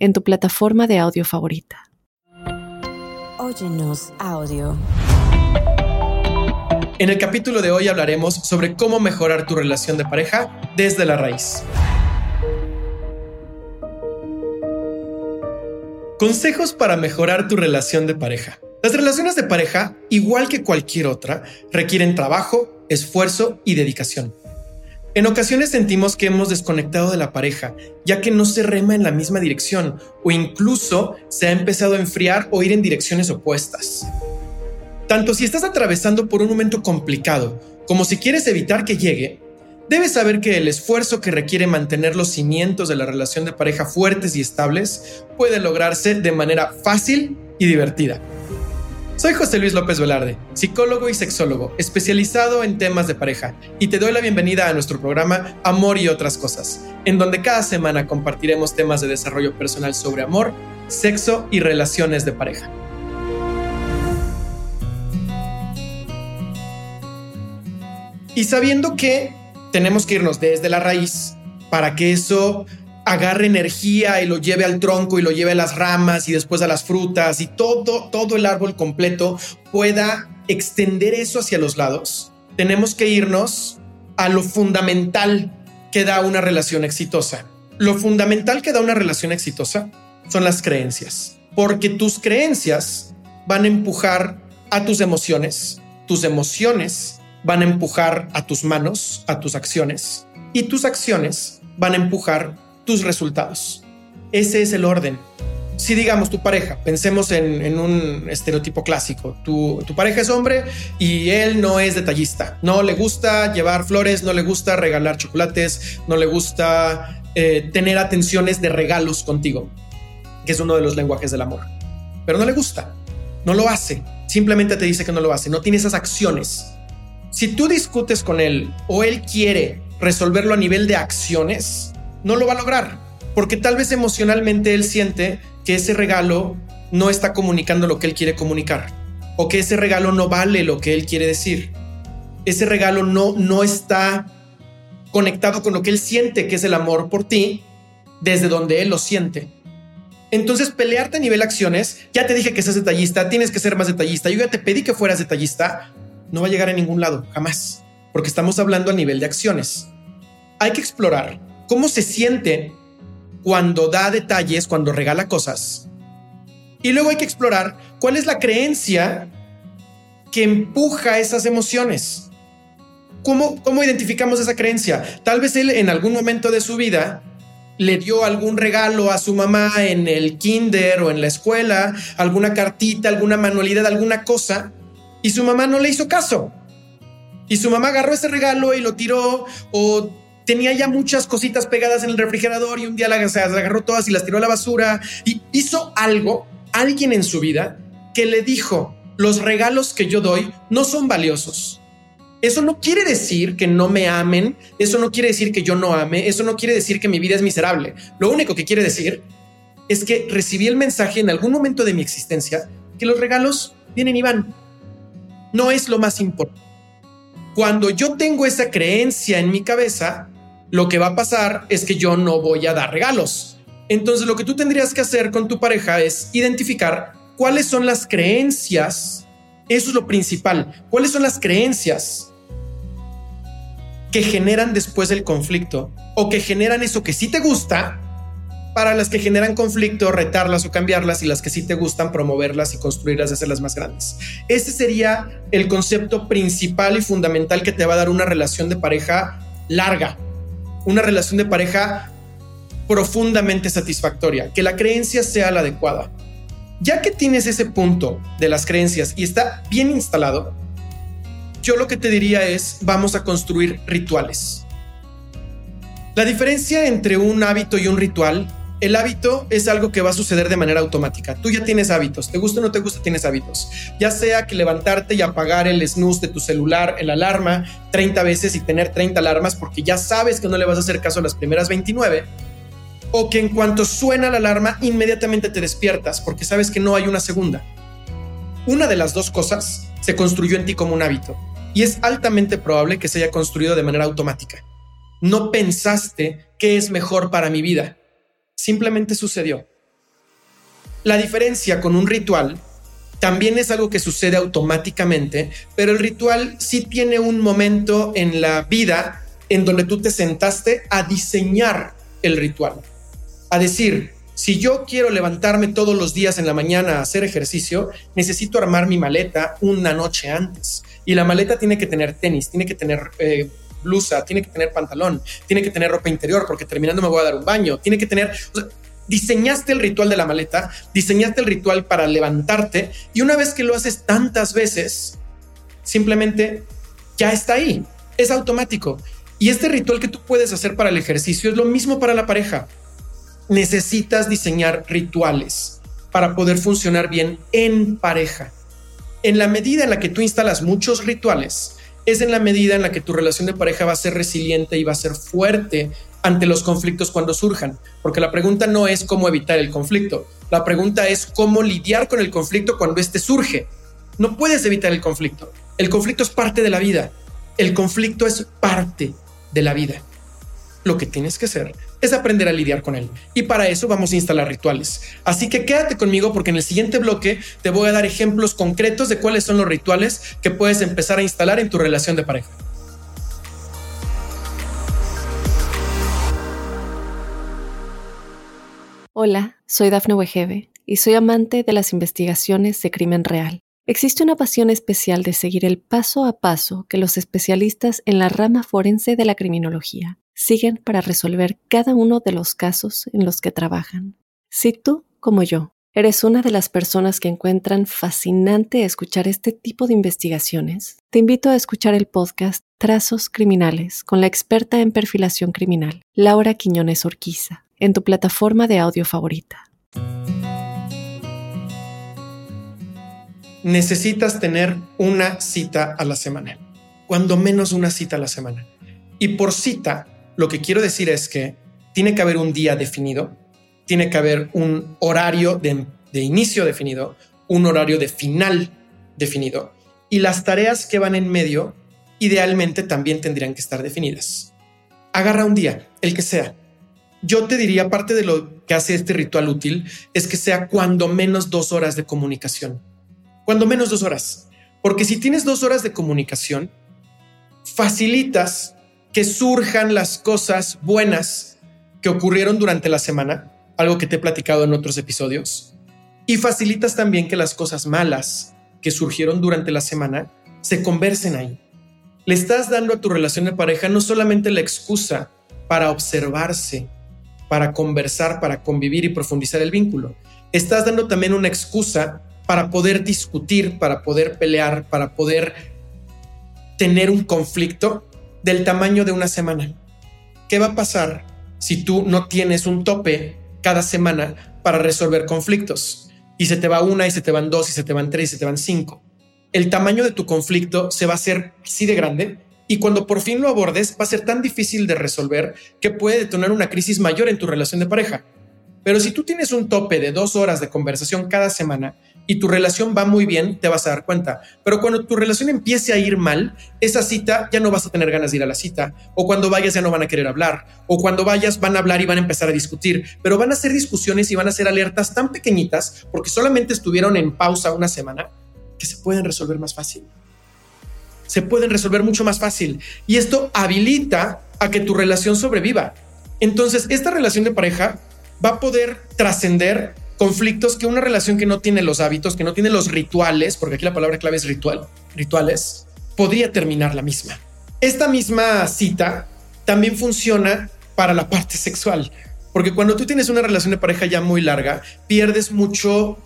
en tu plataforma de audio favorita. Óyenos audio. En el capítulo de hoy hablaremos sobre cómo mejorar tu relación de pareja desde la raíz. Consejos para mejorar tu relación de pareja. Las relaciones de pareja, igual que cualquier otra, requieren trabajo, esfuerzo y dedicación. En ocasiones sentimos que hemos desconectado de la pareja, ya que no se rema en la misma dirección o incluso se ha empezado a enfriar o ir en direcciones opuestas. Tanto si estás atravesando por un momento complicado como si quieres evitar que llegue, debes saber que el esfuerzo que requiere mantener los cimientos de la relación de pareja fuertes y estables puede lograrse de manera fácil y divertida. Soy José Luis López Velarde, psicólogo y sexólogo, especializado en temas de pareja, y te doy la bienvenida a nuestro programa Amor y otras cosas, en donde cada semana compartiremos temas de desarrollo personal sobre amor, sexo y relaciones de pareja. Y sabiendo que tenemos que irnos desde la raíz para que eso agarre energía y lo lleve al tronco y lo lleve a las ramas y después a las frutas y todo, todo el árbol completo pueda extender eso hacia los lados, tenemos que irnos a lo fundamental que da una relación exitosa. Lo fundamental que da una relación exitosa son las creencias, porque tus creencias van a empujar a tus emociones, tus emociones van a empujar a tus manos, a tus acciones, y tus acciones van a empujar tus resultados. Ese es el orden. Si digamos tu pareja, pensemos en, un estereotipo clásico, tu, pareja es hombre y él no es detallista, no le gusta llevar flores, no le gusta regalar chocolates, no le gusta eh, tener atenciones de regalos contigo, que es uno de los lenguajes del amor, pero no le gusta, no lo hace, simplemente te dice que no lo hace, no tiene esas acciones. Si tú discutes con él o él quiere resolverlo a nivel de acciones, no lo va a lograr, porque tal vez emocionalmente él siente que ese regalo no está comunicando lo que él quiere comunicar, o que ese regalo no vale lo que él quiere decir. Ese regalo no, no está conectado con lo que él siente que es el amor por ti, desde donde él lo siente. Entonces, pelearte a nivel acciones, ya te dije que seas detallista, tienes que ser más detallista, yo ya te pedí que fueras detallista, no va a llegar a ningún lado, jamás, porque estamos hablando a nivel de acciones. Hay que explorar cómo se siente cuando da detalles, cuando regala cosas. Y luego hay que explorar cuál es la creencia que empuja esas emociones. ¿Cómo, ¿Cómo identificamos esa creencia? Tal vez él en algún momento de su vida le dio algún regalo a su mamá en el kinder o en la escuela, alguna cartita, alguna manualidad, alguna cosa, y su mamá no le hizo caso. Y su mamá agarró ese regalo y lo tiró o tenía ya muchas cositas pegadas en el refrigerador y un día las, agarró todas y las tiró a la basura y hizo algo, alguien en su vida, que le dijo, los regalos que yo doy no son valiosos. Eso no quiere decir que no me amen, eso no quiere decir que yo no ame, eso no quiere decir que mi vida es miserable. Lo único que quiere decir es que recibí el mensaje en algún momento de mi existencia que los regalos vienen y van. No es lo más importante. Cuando yo tengo esa creencia en mi cabeza, lo que va a pasar es que yo no voy a dar regalos. Entonces lo que tú tendrías que hacer con tu pareja es identificar cuáles son las creencias. Eso es lo principal. ¿Cuáles son las creencias que generan después el conflicto o que generan eso que sí te gusta para las que generan conflicto, retarlas o cambiarlas y las que sí te gustan, promoverlas y construirlas y hacerlas más grandes. Ese sería el concepto principal y fundamental que te va a dar una relación de pareja larga, una relación de pareja profundamente satisfactoria, que la creencia sea la adecuada. Ya que tienes ese punto de las creencias y está bien instalado, yo lo que te diría es, vamos a construir rituales. La diferencia entre un hábito y un ritual El hábito es algo que va a suceder de manera automática. Tú ya tienes hábitos, te gusta o no te gusta, tienes hábitos. Ya sea que levantarte y apagar el snooze de tu celular, el alarma 30 veces y tener 30 alarmas porque ya sabes que no le vas a hacer caso a las primeras 29. O que en cuanto suena la alarma, inmediatamente te despiertas porque sabes que no hay una segunda. Una de las dos cosas se construyó en ti como un hábito y es altamente probable que se haya construido de manera automática. No pensaste qué es mejor para mi vida simplemente sucedió. La diferencia con un ritual también es algo que sucede automáticamente, pero el ritual sí tiene un momento en la vida en donde tú te sentaste a diseñar el ritual. A decir, si yo quiero levantarme todos los días en la mañana a hacer ejercicio, necesito armar mi maleta una noche antes. Y la maleta tiene que tener tenis, tiene que tener eh, blusa, tiene que tener pantalón, tiene que tener ropa interior porque terminando me voy a dar un baño, tiene que tener... diseñaste el ritual de la maleta, diseñaste el ritual para levantarte y una vez que lo haces tantas veces, simplemente ya está ahí, es automático. Y este ritual que tú puedes hacer para el ejercicio es lo mismo para la pareja. Necesitas diseñar rituales para poder funcionar bien en pareja. En la medida en la que tú instalas muchos rituales, es en la medida en la que tu relación de pareja va a ser resiliente y va a ser fuerte ante los conflictos cuando surjan. Porque la pregunta no es cómo evitar el conflicto, la pregunta es cómo lidiar con el conflicto cuando éste surge. No puedes evitar el conflicto. El conflicto es parte de la vida. El conflicto es parte de la vida. Lo que tienes que hacer es aprender a lidiar con él. Y para eso vamos a instalar rituales. Así que quédate conmigo porque en el siguiente bloque te voy a dar ejemplos concretos de cuáles son los rituales que puedes empezar a instalar en tu relación de pareja. Hola, soy Dafne Wegebe y soy amante de las investigaciones de crimen real. Existe una pasión especial de seguir el paso a paso que los especialistas en la rama forense de la criminología siguen para resolver cada uno de los casos en los que trabajan. Si tú, como yo, eres una de las personas que encuentran fascinante escuchar este tipo de investigaciones, te invito a escuchar el podcast Trazos Criminales con la experta en perfilación criminal, Laura Quiñones Orquiza, en tu plataforma de audio favorita. Necesitas tener una cita a la semana, cuando menos una cita a la semana. Y por cita lo que quiero decir es que tiene que haber un día definido, tiene que haber un horario de, inicio definido, un horario de final definido y las tareas que van en medio idealmente también tendrían que estar definidas. Agarra un día, el que sea. Yo te diría, parte de lo que hace este ritual útil es que sea cuando menos dos horas de comunicación. Cuando menos dos horas. Porque si tienes dos horas de comunicación, facilitas que surjan las cosas buenas que ocurrieron durante la semana, algo que te he platicado en otros episodios, y facilitas también que las cosas malas que surgieron durante la semana se conversen ahí. Le estás dando a tu relación de pareja no solamente la excusa para observarse, para conversar, para convivir y profundizar el vínculo, estás dando también una excusa para poder discutir, para poder pelear, para poder tener un conflicto del tamaño de una semana. ¿Qué va a pasar si tú no tienes un tope cada semana para resolver conflictos? Y se te va una, y se te van dos, y se te van tres, y se te van cinco. El tamaño de tu conflicto se va a hacer así de grande y cuando por fin lo abordes va a ser tan difícil de resolver que puede detonar una crisis mayor en tu relación de pareja. Pero si tú tienes un tope de dos horas de conversación cada semana y tu relación va muy bien, te vas a dar cuenta. Pero cuando tu relación empiece a ir mal, esa cita ya no vas a tener ganas de ir a la cita. O cuando vayas ya no van a querer hablar. O cuando vayas van a hablar y van a empezar a discutir. Pero van a ser discusiones y van a ser alertas tan pequeñitas porque solamente estuvieron en pausa una semana que se pueden resolver más fácil. Se pueden resolver mucho más fácil. Y esto habilita a que tu relación sobreviva. Entonces, esta relación de pareja va a poder trascender conflictos que una relación que no tiene los hábitos, que no tiene los rituales, porque aquí la palabra clave es ritual, rituales, podría terminar la misma. Esta misma cita también funciona para la parte sexual, porque cuando tú tienes una relación de pareja ya muy larga, pierdes mucho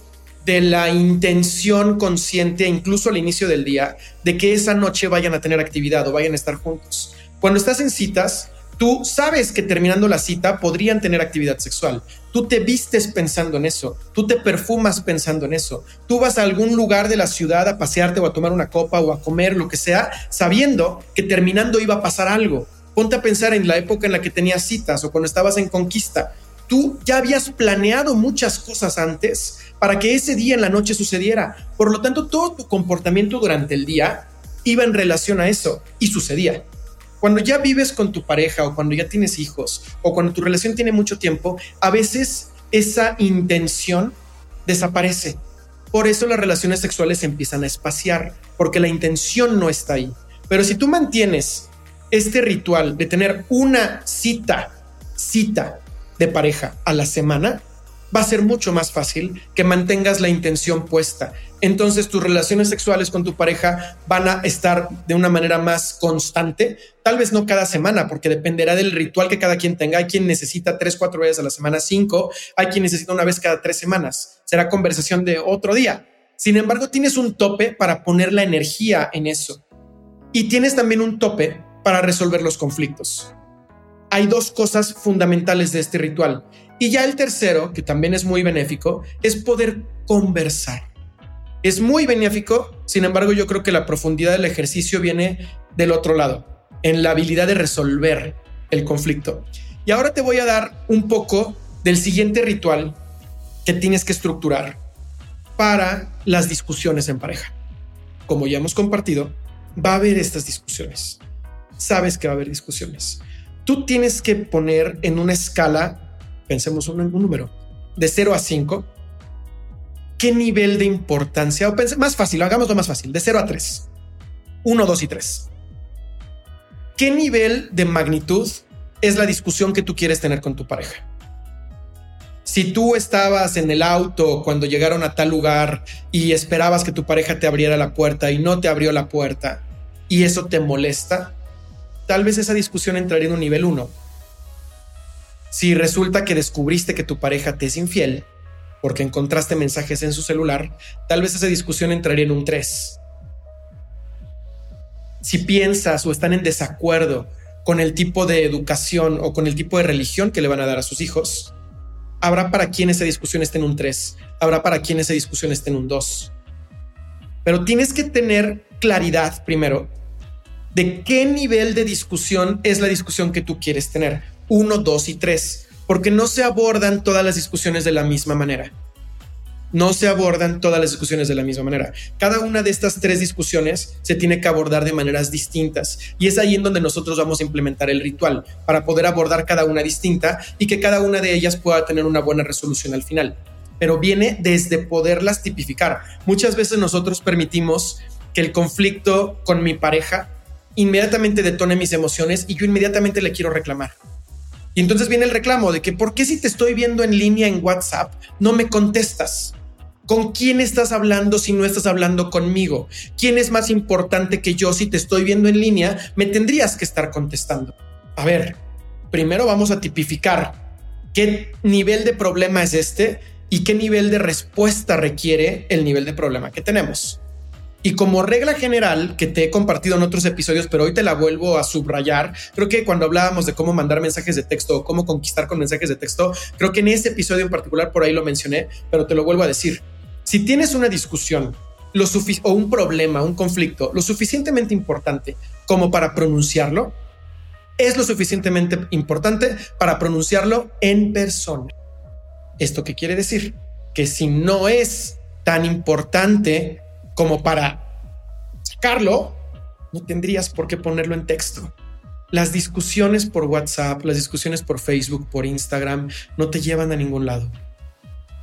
de la intención consciente, incluso al inicio del día, de que esa noche vayan a tener actividad o vayan a estar juntos. Cuando estás en citas, Tú sabes que terminando la cita podrían tener actividad sexual. Tú te vistes pensando en eso. Tú te perfumas pensando en eso. Tú vas a algún lugar de la ciudad a pasearte o a tomar una copa o a comer, lo que sea, sabiendo que terminando iba a pasar algo. Ponte a pensar en la época en la que tenías citas o cuando estabas en conquista. Tú ya habías planeado muchas cosas antes para que ese día en la noche sucediera. Por lo tanto, todo tu comportamiento durante el día iba en relación a eso y sucedía. Cuando ya vives con tu pareja o cuando ya tienes hijos o cuando tu relación tiene mucho tiempo, a veces esa intención desaparece. Por eso las relaciones sexuales empiezan a espaciar, porque la intención no está ahí. Pero si tú mantienes este ritual de tener una cita, cita de pareja a la semana, va a ser mucho más fácil que mantengas la intención puesta. Entonces tus relaciones sexuales con tu pareja van a estar de una manera más constante, tal vez no cada semana, porque dependerá del ritual que cada quien tenga. Hay quien necesita tres, cuatro veces a la semana, cinco, hay quien necesita una vez cada tres semanas. Será conversación de otro día. Sin embargo, tienes un tope para poner la energía en eso. Y tienes también un tope para resolver los conflictos. Hay dos cosas fundamentales de este ritual. Y ya el tercero, que también es muy benéfico, es poder conversar. Es muy benéfico, sin embargo yo creo que la profundidad del ejercicio viene del otro lado, en la habilidad de resolver el conflicto. Y ahora te voy a dar un poco del siguiente ritual que tienes que estructurar para las discusiones en pareja. Como ya hemos compartido, va a haber estas discusiones. Sabes que va a haber discusiones. Tú tienes que poner en una escala pensemos un, un número, de 0 a 5, ¿qué nivel de importancia? O pense, más fácil, hagámoslo más fácil, de 0 a 3. 1, 2 y 3. ¿Qué nivel de magnitud es la discusión que tú quieres tener con tu pareja? Si tú estabas en el auto cuando llegaron a tal lugar y esperabas que tu pareja te abriera la puerta y no te abrió la puerta y eso te molesta, tal vez esa discusión entraría en un nivel 1 si resulta que descubriste que tu pareja te es infiel porque encontraste mensajes en su celular, tal vez esa discusión entraría en un 3. Si piensas o están en desacuerdo con el tipo de educación o con el tipo de religión que le van a dar a sus hijos, habrá para quien esa discusión esté en un 3, habrá para quien esa discusión esté en un 2. Pero tienes que tener claridad primero de qué nivel de discusión es la discusión que tú quieres tener 1, 2 y 3, porque no se abordan todas las discusiones de la misma manera. No se abordan todas las discusiones de la misma manera. Cada una de estas tres discusiones se tiene que abordar de maneras distintas y es ahí en donde nosotros vamos a implementar el ritual para poder abordar cada una distinta y que cada una de ellas pueda tener una buena resolución al final. Pero viene desde poderlas tipificar. Muchas veces nosotros permitimos que el conflicto con mi pareja inmediatamente detone mis emociones y yo inmediatamente le quiero reclamar y entonces viene el reclamo de que, ¿por qué si te estoy viendo en línea en WhatsApp no me contestas? ¿Con quién estás hablando si no estás hablando conmigo? ¿Quién es más importante que yo si te estoy viendo en línea? Me tendrías que estar contestando. A ver, primero vamos a tipificar qué nivel de problema es este y qué nivel de respuesta requiere el nivel de problema que tenemos. Y como regla general que te he compartido en otros episodios, pero hoy te la vuelvo a subrayar, creo que cuando hablábamos de cómo mandar mensajes de texto o cómo conquistar con mensajes de texto, creo que en ese episodio en particular por ahí lo mencioné, pero te lo vuelvo a decir. Si tienes una discusión lo o un problema, un conflicto, lo suficientemente importante como para pronunciarlo, es lo suficientemente importante para pronunciarlo en persona. ¿Esto qué quiere decir? Que si no es tan importante como para sacarlo, no tendrías por qué ponerlo en texto. Las discusiones por WhatsApp, las discusiones por Facebook, por Instagram, no te llevan a ningún lado.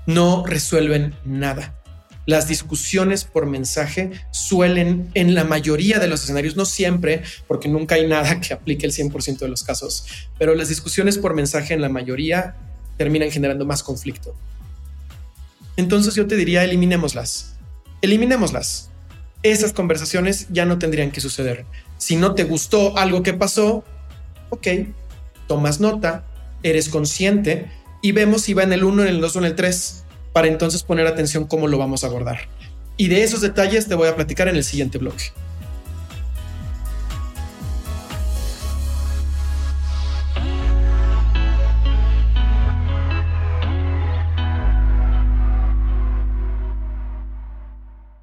No resuelven nada. Las discusiones por mensaje suelen, en la mayoría de los escenarios, no siempre, porque nunca hay nada que aplique el 100% de los casos, pero las discusiones por mensaje en la mayoría terminan generando más conflicto. Entonces yo te diría, eliminémoslas eliminémoslas. Esas conversaciones ya no tendrían que suceder. Si no te gustó algo que pasó, ok, tomas nota, eres consciente y vemos si va en el 1, en el 2 o en el 3 para entonces poner atención cómo lo vamos a abordar. Y de esos detalles te voy a platicar en el siguiente bloque.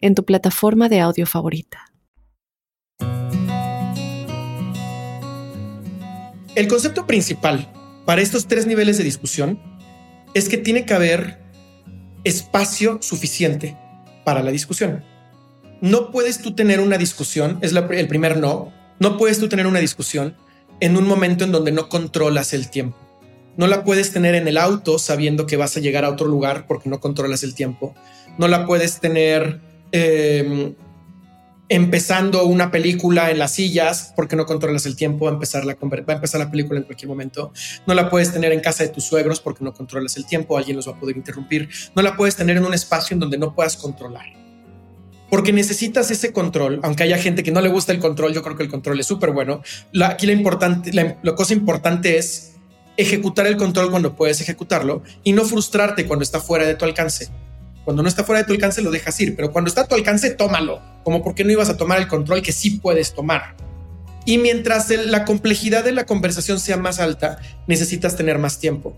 en tu plataforma de audio favorita. El concepto principal para estos tres niveles de discusión es que tiene que haber espacio suficiente para la discusión. No puedes tú tener una discusión, es el primer no, no puedes tú tener una discusión en un momento en donde no controlas el tiempo. No la puedes tener en el auto sabiendo que vas a llegar a otro lugar porque no controlas el tiempo. No la puedes tener Em, empezando una película en las sillas porque no controlas el tiempo, va a, empezar la, va a empezar la película en cualquier momento. No la puedes tener en casa de tus suegros porque no controlas el tiempo, alguien los va a poder interrumpir. No la puedes tener en un espacio en donde no puedas controlar. Porque necesitas ese control, aunque haya gente que no le gusta el control, yo creo que el control es súper bueno. aquí la, importante, la cosa importante es ejecutar el control cuando puedes ejecutarlo y no frustrarte cuando está fuera de tu alcance. Cuando no está fuera de tu alcance lo dejas ir, pero cuando está a tu alcance, tómalo. Como porque no ibas a tomar el control que sí puedes tomar. Y mientras la complejidad de la conversación sea más alta, necesitas tener más tiempo.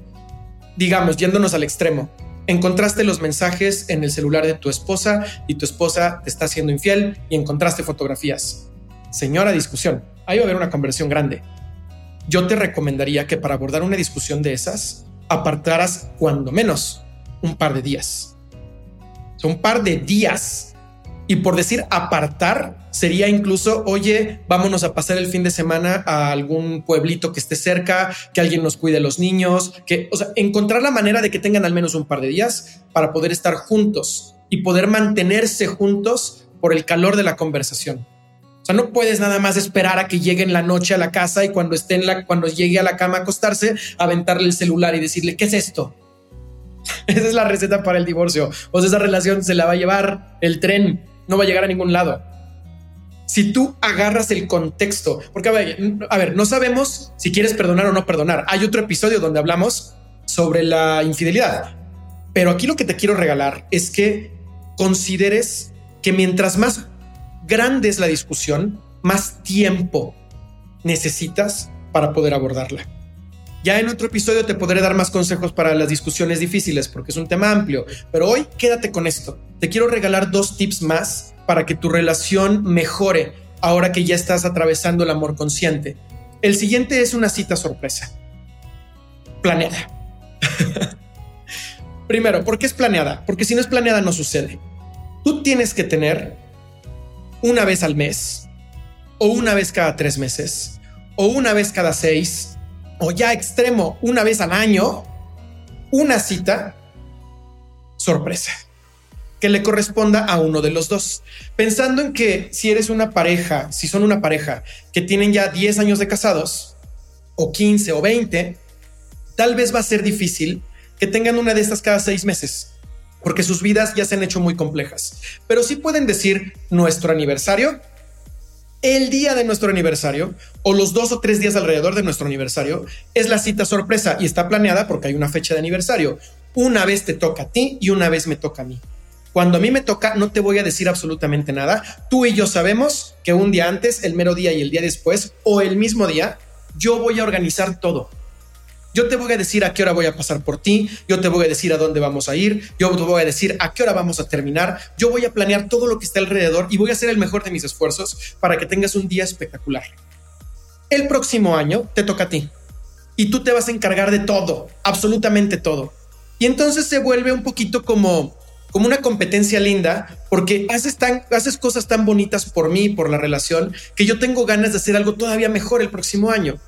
Digamos, yéndonos al extremo, encontraste los mensajes en el celular de tu esposa y tu esposa te está haciendo infiel y encontraste fotografías. Señora discusión, ahí va a haber una conversión grande. Yo te recomendaría que para abordar una discusión de esas, apartaras cuando menos un par de días un par de días. Y por decir apartar, sería incluso, oye, vámonos a pasar el fin de semana a algún pueblito que esté cerca, que alguien nos cuide los niños, que, o sea, encontrar la manera de que tengan al menos un par de días para poder estar juntos y poder mantenerse juntos por el calor de la conversación. O sea, no puedes nada más esperar a que llegue en la noche a la casa y cuando esté en la, cuando llegue a la cama a acostarse, aventarle el celular y decirle, ¿qué es esto? Esa es la receta para el divorcio. O esa relación se la va a llevar el tren, no va a llegar a ningún lado. Si tú agarras el contexto, porque a ver, no sabemos si quieres perdonar o no perdonar. Hay otro episodio donde hablamos sobre la infidelidad. Pero aquí lo que te quiero regalar es que consideres que mientras más grande es la discusión, más tiempo necesitas para poder abordarla. Ya en otro episodio te podré dar más consejos para las discusiones difíciles porque es un tema amplio, pero hoy quédate con esto. Te quiero regalar dos tips más para que tu relación mejore ahora que ya estás atravesando el amor consciente. El siguiente es una cita sorpresa. Planeada. Primero, ¿por qué es planeada? Porque si no es planeada no sucede. Tú tienes que tener una vez al mes, o una vez cada tres meses, o una vez cada seis, o ya extremo una vez al año, una cita sorpresa que le corresponda a uno de los dos. Pensando en que si eres una pareja, si son una pareja que tienen ya 10 años de casados, o 15 o 20, tal vez va a ser difícil que tengan una de estas cada seis meses, porque sus vidas ya se han hecho muy complejas. Pero sí pueden decir nuestro aniversario el día de nuestro aniversario o los dos o tres días alrededor de nuestro aniversario es la cita sorpresa y está planeada porque hay una fecha de aniversario. Una vez te toca a ti y una vez me toca a mí. Cuando a mí me toca, no te voy a decir absolutamente nada. Tú y yo sabemos que un día antes, el mero día y el día después, o el mismo día, yo voy a organizar todo. Yo te voy a decir a qué hora voy a pasar por ti, yo te voy a decir a dónde vamos a ir, yo te voy a decir a qué hora vamos a terminar, yo voy a planear todo lo que está alrededor y voy a hacer el mejor de mis esfuerzos para que tengas un día espectacular. El próximo año te toca a ti y tú te vas a encargar de todo, absolutamente todo. Y entonces se vuelve un poquito como como una competencia linda, porque haces, tan, haces cosas tan bonitas por mí, por la relación, que yo tengo ganas de hacer algo todavía mejor el próximo año.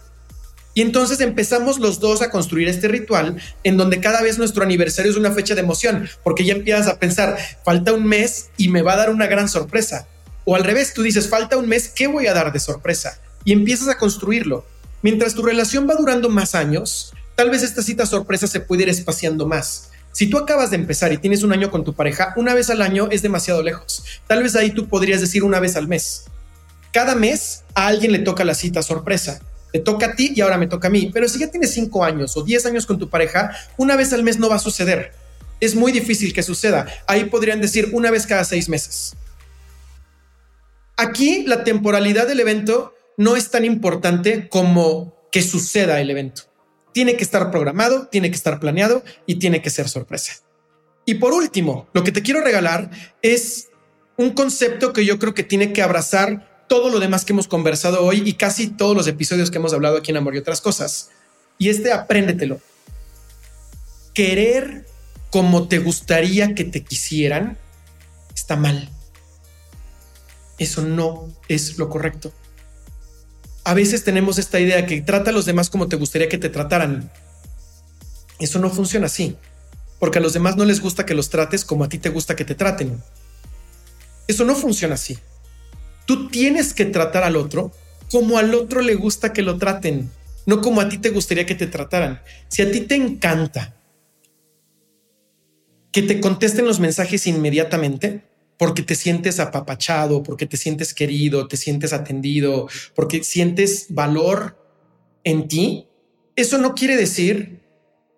Y entonces empezamos los dos a construir este ritual en donde cada vez nuestro aniversario es una fecha de emoción, porque ya empiezas a pensar, falta un mes y me va a dar una gran sorpresa. O al revés, tú dices, falta un mes, ¿qué voy a dar de sorpresa? Y empiezas a construirlo. Mientras tu relación va durando más años, tal vez esta cita sorpresa se puede ir espaciando más. Si tú acabas de empezar y tienes un año con tu pareja, una vez al año es demasiado lejos. Tal vez ahí tú podrías decir una vez al mes. Cada mes a alguien le toca la cita sorpresa. Te toca a ti y ahora me toca a mí. Pero si ya tienes cinco años o diez años con tu pareja, una vez al mes no va a suceder. Es muy difícil que suceda. Ahí podrían decir una vez cada seis meses. Aquí la temporalidad del evento no es tan importante como que suceda el evento. Tiene que estar programado, tiene que estar planeado y tiene que ser sorpresa. Y por último, lo que te quiero regalar es un concepto que yo creo que tiene que abrazar todo lo demás que hemos conversado hoy y casi todos los episodios que hemos hablado aquí en Amor y otras cosas. Y este apréndetelo. Querer como te gustaría que te quisieran está mal. Eso no es lo correcto. A veces tenemos esta idea que trata a los demás como te gustaría que te trataran. Eso no funciona así, porque a los demás no les gusta que los trates como a ti te gusta que te traten. Eso no funciona así. Tú tienes que tratar al otro como al otro le gusta que lo traten, no como a ti te gustaría que te trataran. Si a ti te encanta que te contesten los mensajes inmediatamente, porque te sientes apapachado, porque te sientes querido, te sientes atendido, porque sientes valor en ti, eso no quiere decir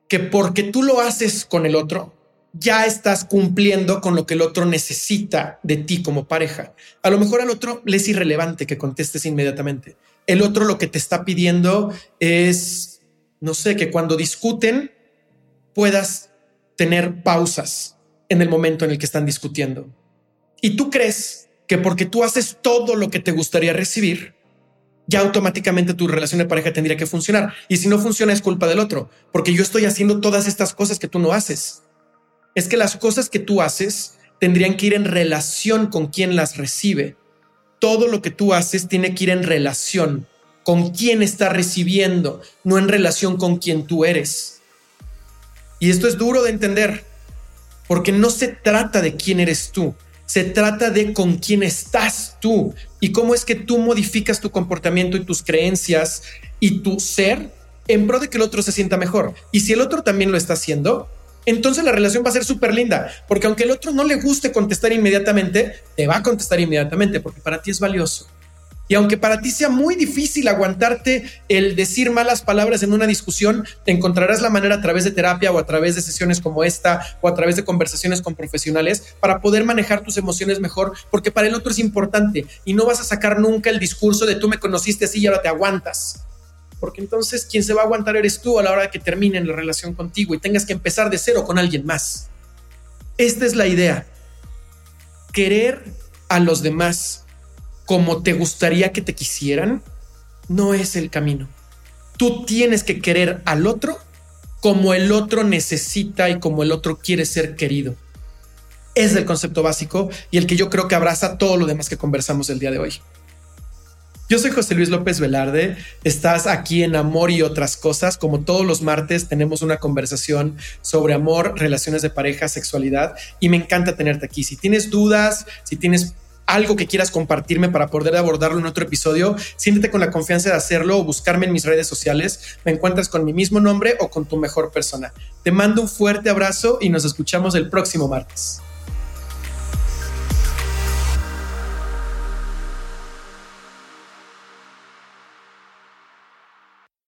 que porque tú lo haces con el otro, ya estás cumpliendo con lo que el otro necesita de ti como pareja. A lo mejor al otro le es irrelevante que contestes inmediatamente. El otro lo que te está pidiendo es, no sé, que cuando discuten puedas tener pausas en el momento en el que están discutiendo y tú crees que porque tú haces todo lo que te gustaría recibir, ya automáticamente tu relación de pareja tendría que funcionar. Y si no funciona es culpa del otro, porque yo estoy haciendo todas estas cosas que tú no haces. Es que las cosas que tú haces tendrían que ir en relación con quien las recibe. Todo lo que tú haces tiene que ir en relación con quien está recibiendo, no en relación con quien tú eres. Y esto es duro de entender, porque no se trata de quién eres tú, se trata de con quién estás tú y cómo es que tú modificas tu comportamiento y tus creencias y tu ser en pro de que el otro se sienta mejor. Y si el otro también lo está haciendo, entonces la relación va a ser súper linda, porque aunque el otro no le guste contestar inmediatamente, te va a contestar inmediatamente porque para ti es valioso. Y aunque para ti sea muy difícil aguantarte el decir malas palabras en una discusión, te encontrarás la manera a través de terapia o a través de sesiones como esta o a través de conversaciones con profesionales para poder manejar tus emociones mejor, porque para el otro es importante y no vas a sacar nunca el discurso de tú me conociste así y ahora te aguantas. Porque entonces quien se va a aguantar eres tú a la hora de que termine la relación contigo y tengas que empezar de cero con alguien más. Esta es la idea. Querer a los demás como te gustaría que te quisieran, no es el camino. Tú tienes que querer al otro como el otro necesita y como el otro quiere ser querido. Es el concepto básico y el que yo creo que abraza todo lo demás que conversamos el día de hoy. Yo soy José Luis López Velarde, estás aquí en Amor y otras cosas. Como todos los martes tenemos una conversación sobre amor, relaciones de pareja, sexualidad y me encanta tenerte aquí. Si tienes dudas, si tienes algo que quieras compartirme para poder abordarlo en otro episodio, siéntete con la confianza de hacerlo o buscarme en mis redes sociales. Me encuentras con mi mismo nombre o con tu mejor persona. Te mando un fuerte abrazo y nos escuchamos el próximo martes.